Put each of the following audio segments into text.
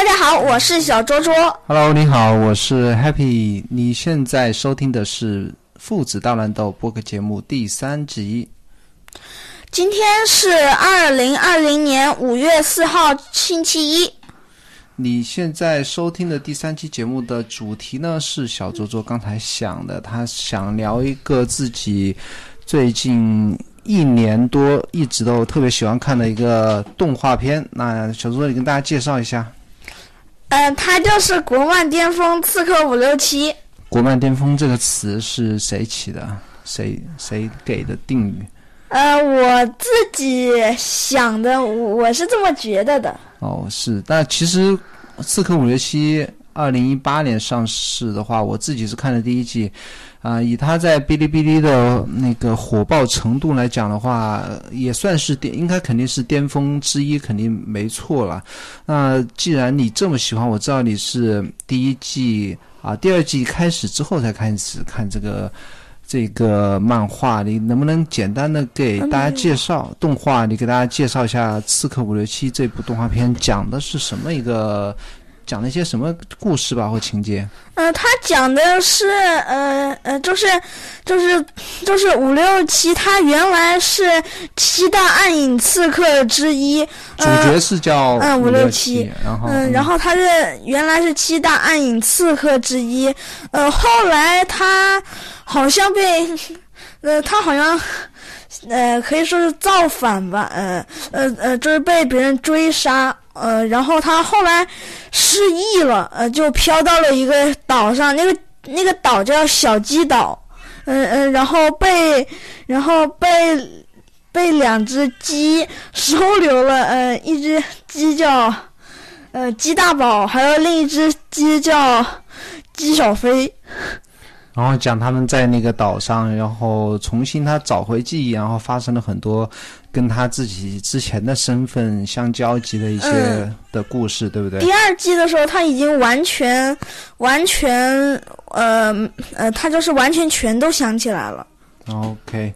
大家好，我是小周周。Hello，你好，我是 Happy。你现在收听的是《父子大乱斗》播客节目第三集。今天是二零二零年五月四号，星期一。你现在收听的第三期节目的主题呢是小周周刚才想的，他想聊一个自己最近一年多一直都特别喜欢看的一个动画片。那小周周，你跟大家介绍一下。呃，他就是《国漫巅峰刺客伍六七》。国漫巅峰这个词是谁起的？谁谁给的定语？呃，我自己想的，我是这么觉得的。哦，是，但其实《刺客伍六七》二零一八年上市的话，我自己是看了第一季，啊、以它在哔哩哔哩的那个火爆程度来讲的话，也算是巅，应该肯定是巅峰之一，肯定没错了。那既然你这么喜欢，我知道你是第一季啊，第二季开始之后才开始看这个。这个漫画，你能不能简单的给大家介绍动画？你给大家介绍一下《刺客伍六七》这部动画片讲的是什么一个，讲了一些什么故事吧或情节？呃，他讲的是，呃呃，就是就是就是五六七，他原来是七大暗影刺客之一。主角是叫嗯伍567七，然后嗯，然后他是原来是七大暗影刺客之一，呃，后来他好像被，呃，他好像，呃，可以说是造反吧，呃，呃，呃，就是被别人追杀，呃，然后他后来失忆了，呃，就飘到了一个岛上，那个那个岛叫小鸡岛，嗯、嗯、然后被，然后被。被两只鸡收留了，呃，一只鸡叫呃鸡大宝，还有另一只鸡叫鸡小飞。然后讲他们在那个岛上，然后重新他找回记忆，然后发生了很多跟他自己之前的身份相交集的一些嗯的故事，对不对？第二季的时候，他已经完全完全呃呃，他就是完全全都想起来了。OK，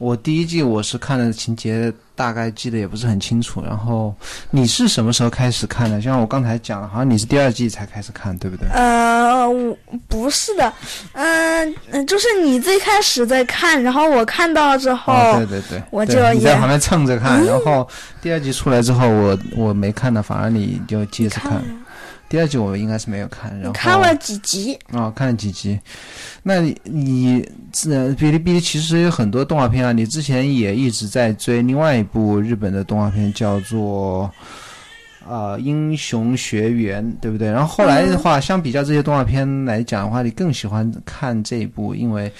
我第一季我是看的情节，大概记得也不是很清楚。然后你是什么时候开始看的？像我刚才讲的，好像你是第二季才开始看，对不对？呃，我不是的，嗯、呃，就是你最开始在看，然后我看到了之后，哦，对对对，我就也你在旁边蹭着看，然后第二季出来之后，我我没看的，反而你就接着看。第二季我应该是没有看，然后看了几集？哦，看了几集。那你你呃，哔哩哔哩其实有很多动画片啊，你之前也一直在追另外一部日本的动画片，叫做呃《英雄学园》，对不对？然后后来的话，相比较这些动画片来讲的话，你更喜欢看这一部，因为。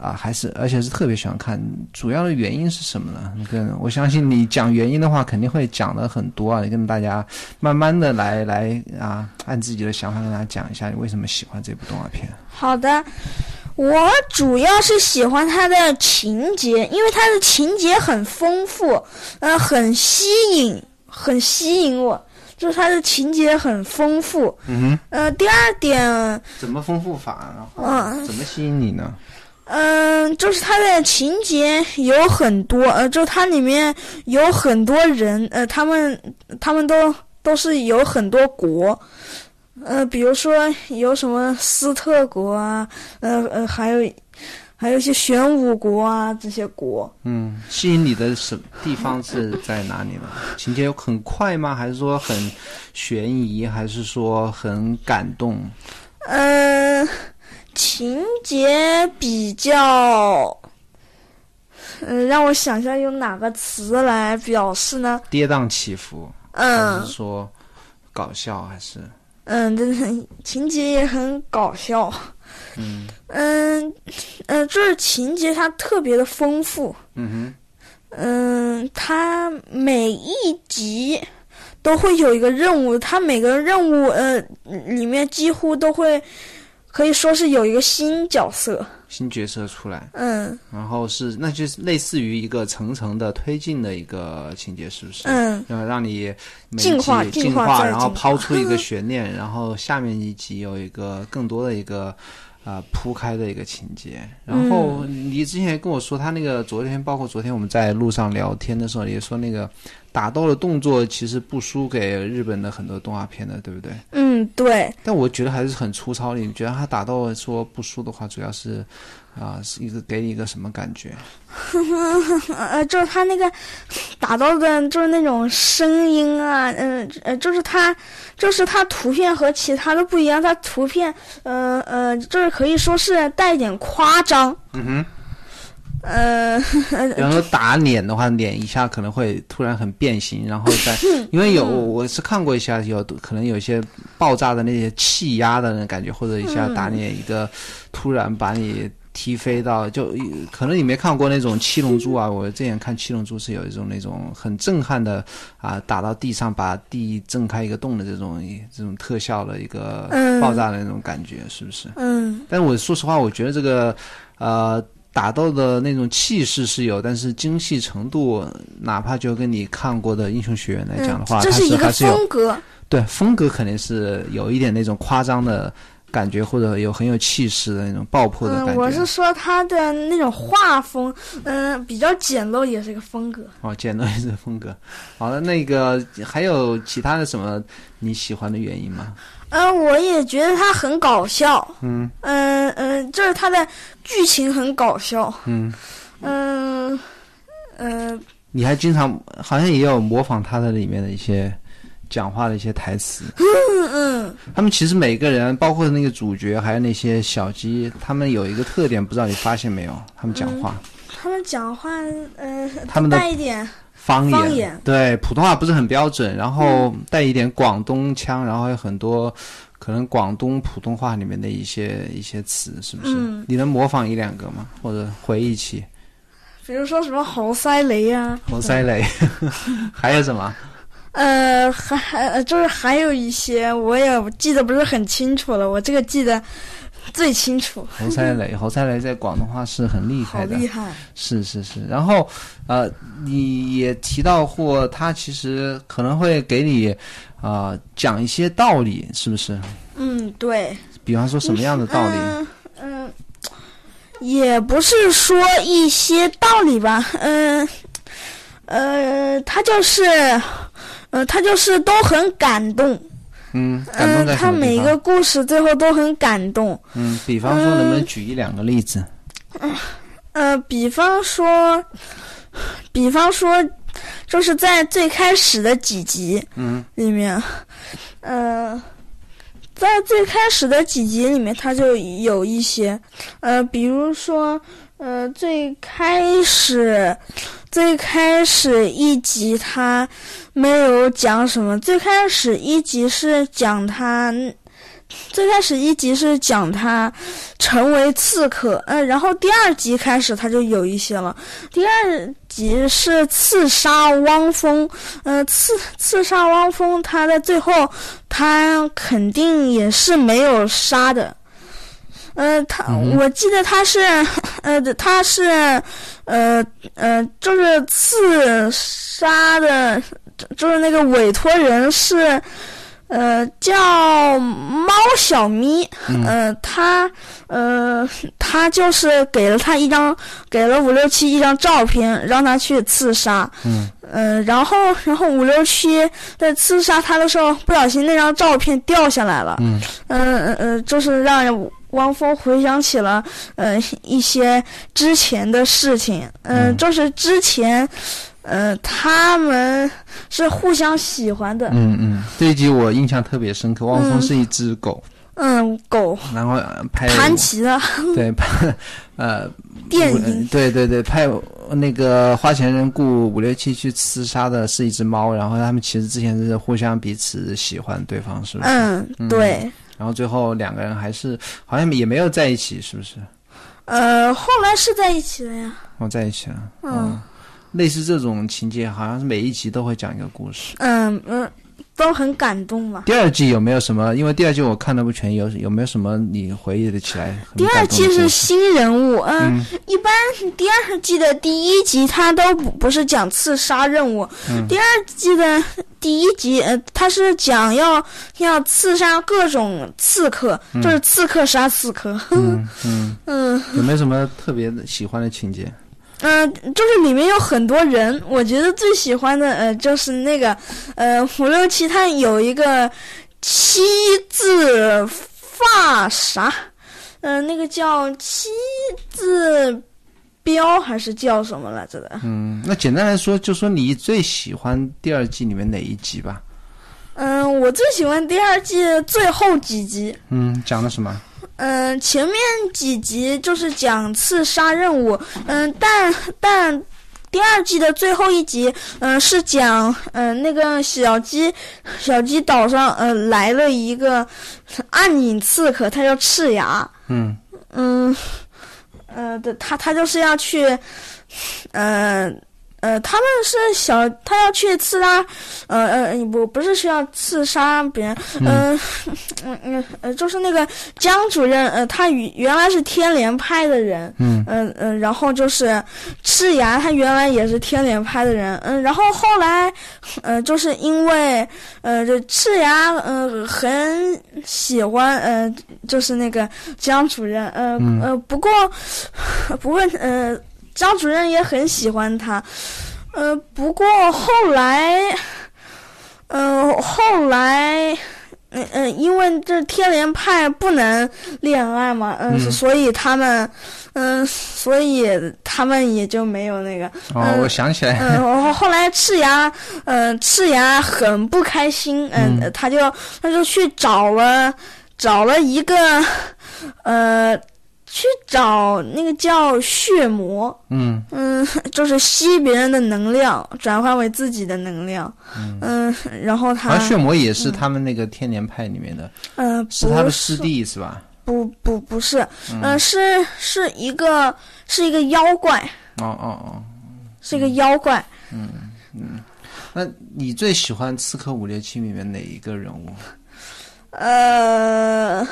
啊，还是而且是特别喜欢看，主要的原因是什么呢？你跟我相信你讲原因的话，肯定会讲的很多啊。你跟大家慢慢的来来啊，按自己的想法跟大家讲一下，你为什么喜欢这部动画片。好的，我主要是喜欢它的情节，因为它的情节很丰富，呃，很吸引，很吸引我。就是它的情节很丰富。嗯哼呃，第二点，怎么丰富法？然后嗯怎么吸引你呢？嗯、就是它的情节有很多，呃，就它里面有很多人，呃，他们他们都都是有很多国，呃，比如说有什么斯特国啊，呃呃，还有还有一些玄武国啊这些国，嗯，吸引你的什地方是在哪里呢？情节有很快吗？还是说很悬疑？还是说很感动？嗯、情节比较，嗯、让我想一下用哪个词来表示呢？跌宕起伏？还嗯是说搞笑？还是嗯，真的情节也很搞笑。嗯嗯嗯，就是情节它特别的丰富。嗯哼嗯，它每一集都会有一个任务，它每个任务呃里面几乎都会可以说是有一个新角色。新角色出来，嗯然后是那就是类似于一个层层的推进的一个情节，是不是？嗯然后让你进化进化，然后抛出一个悬念，然后下面一集有一个更多的一个啊、铺开的一个情节。然后嗯你之前跟我说，他那个昨天，包括昨天我们在路上聊天的时候，也说那个打斗的动作其实不输给日本的很多动画片的，对不对？嗯，对，但我觉得还是很粗糙的。你觉得他打斗说不输的话，主要是啊、是一个给你一个什么感觉？呃，就是他那个打斗的，就是那种声音啊，嗯呃，就是他，就是他图片和其他的不一样，他图片，呃呃，就是可以说是带一点夸张，嗯哼。呃，然后打脸的话，脸一下可能会突然很变形，然后再因为有我是看过一下，有可能有一些爆炸的那些气压的那种感觉，或者一下打脸一个突然把你踢飞到，就可能你没看过那种七龙珠啊，我之前看七龙珠是有一种那种很震撼的啊，打到地上把地震开一个洞的这种这种特效的一个嗯。爆炸的那种感觉，是不是？嗯。但我说实话，我觉得这个呃打斗的那种气势是有，但是精细程度，哪怕就跟你看过的《英雄学院》来讲的话，嗯这是一个还是有风格，对风格肯定是有一点那种夸张的感觉，或者有很有气势的那种爆破的感嗯，觉。我是说他的那种画风，嗯、比较简陋，也是一个风格。哦，简陋也是风格。好了，那个还有其他的什么你喜欢的原因吗？嗯、我也觉得他很搞笑，嗯嗯嗯，就是他的剧情很搞笑，嗯，嗯嗯你还经常好像也有模仿他的里面的一些讲话的一些台词。嗯嗯，他们其实每个人，包括那个主角，还有那些小鸡，他们有一个特点，不知道你发现没有？他们讲话，他们讲话，呃，他们带一点，方言，方言对普通话不是很标准，然后带一点广东腔，然后还有很多可能广东普通话里面的一些一些词，是不是？嗯你能模仿一两个吗？或者回忆起比如说什么猴塞雷啊，猴塞雷，还有什么？呃，还还呃就是还有一些我也记得不是很清楚了，我这个记得最清楚，侯赛雷，侯赛雷在广东话是很厉害的，厉害。是是是，然后呃，你也提到过，他其实可能会给你啊、呃讲一些道理，是不是？嗯，对。比方说什么样的道理？嗯嗯，也不是说一些道理吧，嗯呃，他就是，呃，他就是都很感动，嗯，感动嗯，在他？每个故事最后都很感动，嗯，比方说能不能举一两个例子？嗯呃，比方说，比方说，就是在最开始的几集嗯里面，呃，在最开始的几集里面，他就有一些，呃，比如说，呃，最开始，最开始一集他没有讲什么，最开始一集是讲他。最开始一集是讲他成为刺客，嗯、然后第二集开始他就有一些了。第二集是刺杀汪峰，呃，刺刺杀汪峰，他在最后他肯定也是没有杀的。呃，他、嗯我记得他是，呃，他是，呃呃，就是刺杀的，就是那个委托人是，呃，叫猫小咪，嗯。呃，他，呃，他就是给了他一张，给了五六七一张照片，让他去刺杀，嗯。呃，然后，然后五六七在刺杀他的时候，不小心那张照片掉下来了，嗯。嗯呃呃，就是让汪峰回想起了呃一些之前的事情，呃、嗯。就是之前，呃，他们是互相喜欢的，嗯嗯，这一集我印象特别深刻。汪峰嗯是一只狗，嗯，狗然后呃拍盘棋的。对拍呃电影，对对对，派那个花钱人雇五六七去刺杀的是一只猫，然后他们其实之前是互相彼此喜欢对方，是不是？嗯，对，然后最后两个人还是好像也没有在一起，是不是？呃，后来是在一起了呀，哦，在一起了。嗯哦类似这种情节，好像是每一集都会讲一个故事。嗯嗯，都很感动嘛。第二季有没有什么？因为第二季我看的不全，有有没有什么你回忆的起来很第二季是新人物，嗯，嗯一般第二季的第一集他都不不是讲刺杀任务，嗯第二季的第一集，呃，他是讲要要刺杀各种刺客，就是刺客杀刺客。嗯嗯，嗯，有没有什么特别的喜欢的情节？嗯、就是里面有很多人，我觉得最喜欢的呃就是那个呃五六七，它有一个七字发啥，呃那个叫七字标还是叫什么来着的？嗯，那简单来说，就说你最喜欢第二季里面哪一集吧？嗯、我最喜欢第二季最后几集。嗯，讲的什么？嗯、前面几集就是讲刺杀任务，嗯、但但第二季的最后一集，嗯、是讲嗯、呃那个小鸡小鸡岛上呃来了一个暗影刺客，他叫赤牙，嗯嗯嗯，对他他就是要去，嗯。呃，他们是小，他要去刺杀，呃呃，不不是需要刺杀别人，嗯。嗯嗯呃，就是那个江主任，呃，他原原来是天联派的人，嗯。嗯嗯，然后就是赤牙，他原来也是天联派的人，嗯，然后后来，呃，就是因为，呃，这赤牙，呃，很喜欢，呃，就是那个江主任，呃、嗯。呃，不过，不过，呃，张主任也很喜欢他，呃，不过后来，呃，后来。嗯嗯，因为这天联派不能恋爱嘛，嗯，嗯。所以他们，嗯，所以他们也就没有那个，哦，嗯我想起来，嗯，后后来赤牙，呃，赤牙很不开心，嗯、嗯。他就他就去找了找了一个，呃，去找那个叫血魔，嗯。嗯，就是吸别人的能量，转换为自己的能量，嗯，然后他血魔也是他们那个天年派里面的，呃，是他的不师弟是吧？不不不是，嗯、是是一个是一个妖怪，哦哦哦，是一个妖怪，嗯嗯。那你最喜欢《刺客伍六七》里面哪一个人物？呃，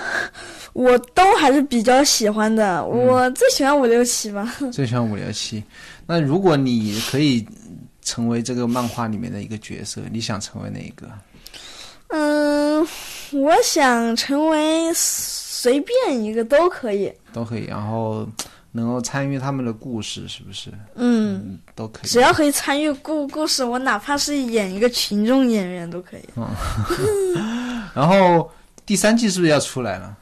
我都还是比较喜欢的。我最喜欢五六七吧。最喜欢五六七。那如果你可以成为这个漫画里面的一个角色，你想成为哪一个？嗯，我想成为随便一个都可以。都可以，然后能够参与他们的故事，是不是？嗯，嗯，都可以。只要可以参与故故事，我哪怕是演一个群众演员都可以。然后第三季是不是要出来了？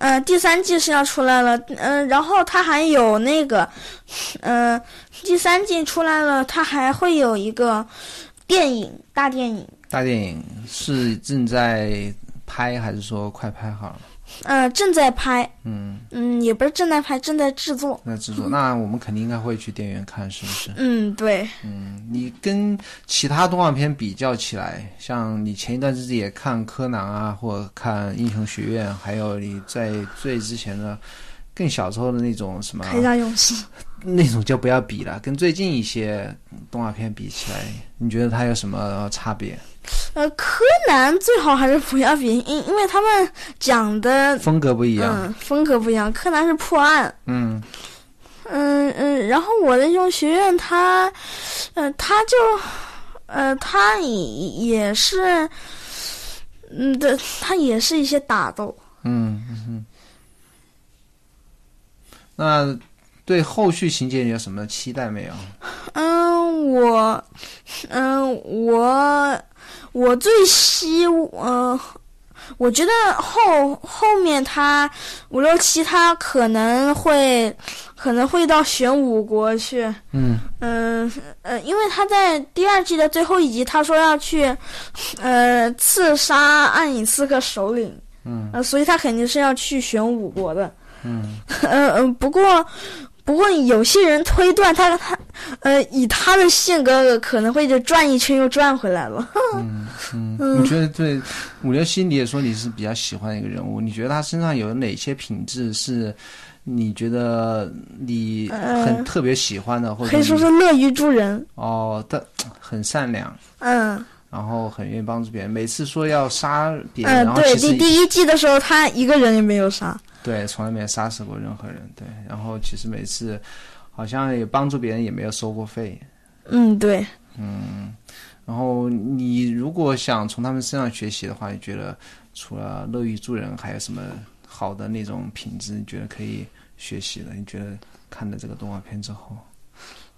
呃，第三季是要出来了，嗯、然后它还有那个，呃，第三季出来了，它还会有一个电影大电影，大电影是正在拍，还是说快拍好了？呃，正在拍，嗯，嗯，也不是正在拍，正在制作。那制作，那我们肯定应该会去电影院看，是不是？嗯，对，嗯，你跟其他动画片比较起来，像你前一段日子也看柯南啊，或者看英雄学院，还有你在最之前的更小时候的那种什么，铠甲勇士。那种就不要比了，跟最近一些动画片比起来，你觉得它有什么差别？呃，柯南最好还是不要比，因因为他们讲的风格不一样。嗯风格不一样。柯南是破案，嗯嗯嗯，然后我的英雄学院他，呃，他就，呃，他也也是，嗯对，他也是一些打斗。嗯嗯嗯。那对后续情节你有什么期待没有？嗯，我，嗯，我，我最希，嗯，我觉得后后面他五六七他可能会可能会到玄武国去，嗯。嗯呃，因为他在第二季的最后一集他说要去，呃，刺杀暗影刺客首领，嗯。呃，所以他肯定是要去玄武国的，嗯嗯嗯，不过不过有些人推断他他呃以他的性格可能会就转一圈又转回来了。嗯嗯。你觉得对五六七你也说你是比较喜欢的一个人物，你觉得他身上有哪些品质是你觉得你很呃特别喜欢的，或者可以说是乐于助人。哦，他很善良。嗯然后很愿意帮助别人，每次说要杀别人，对，其实第第一季的时候他一个人也没有杀。对，从来没有杀死过任何人，对。然后其实每次好像也帮助别人，也没有收过费。嗯，对。嗯然后你如果想从他们身上学习的话，你觉得除了乐于助人，还有什么好的那种品质？你觉得可以学习的？你觉得看了这个动画片之后，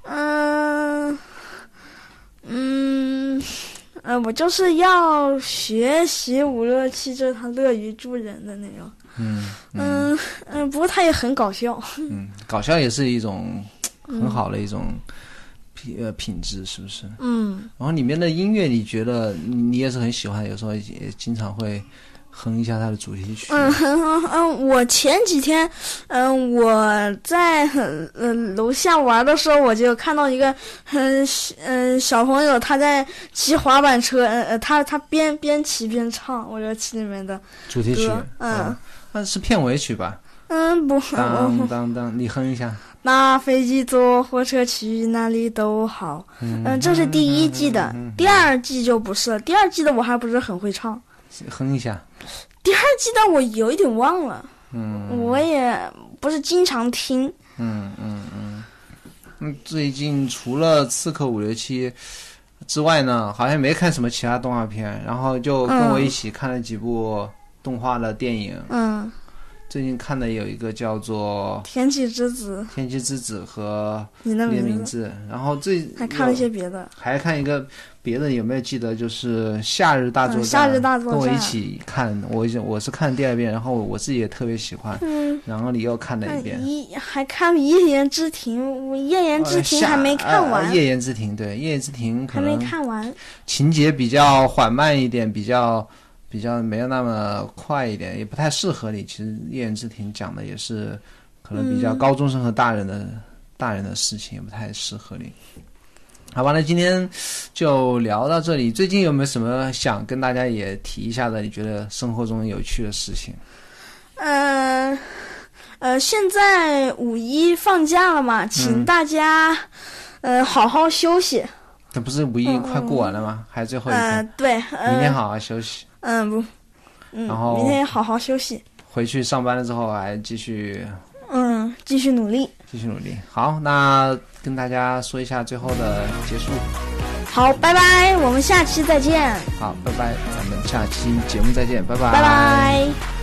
嗯嗯呃，我就是要学习五六七，就是他乐于助人的那种。嗯嗯嗯，不过他也很搞笑。嗯，搞笑也是一种很好的一种品呃品质，是不是？嗯然后里面的音乐，你觉得你也是很喜欢，有时候也经常会哼一下他的主题曲。嗯哼哼嗯，我前几天，嗯，我在嗯楼下玩的时候，我就看到一个嗯嗯小朋友他在骑滑板车，嗯呃，他他边边骑边唱，我就骑里面的，主题曲，嗯，那是片尾曲吧？嗯不，当当当，你哼一下。那飞机坐火车去哪里都好，嗯，这是第一季的，第二季就不是了，第二季的我还不是很会唱，哼一下。第二季但我有一点忘了，嗯我也不是经常听，嗯嗯嗯。嗯，最近除了《刺客伍六七》之外呢，好像没看什么其他动画片，然后就跟我一起看了几部动画的电影。嗯。最近看的有一个叫做《天气之子》，《天气之子》和你的名名字，然后最还看了一些别的，还看一个别的，有没有记得？就是《夏日大作战》，夏日大作战，跟我一起看，我我是看第二遍，然后我自己也特别喜欢，嗯，然后你又看了一遍，一还看《一言之庭》，我《一言之庭》还没看完，呃《夜言之庭》对，《夜言之庭》还没看完，情节比较缓慢一点，比较。比较没有那么快一点，也不太适合你。其实《叶言之庭》讲的也是可能比较高中生和大人的、嗯、大人的事情，也不太适合你。好吧，那今天就聊到这里。最近有没有什么想跟大家也提一下的？你觉得生活中有趣的事情？呃呃，现在五一放假了嘛，请大家、嗯、呃好好休息。那不是五一快过完了吗？嗯、还有最后一天。呃，对，呃、明天好好休息。嗯不，嗯，然后明天好好休息。回去上班了之后还继续，嗯，继续努力，继续努力。好，那跟大家说一下最后的结束。好，拜拜，我们下期再见。好，拜拜，咱们下期节目再见，拜拜，拜拜。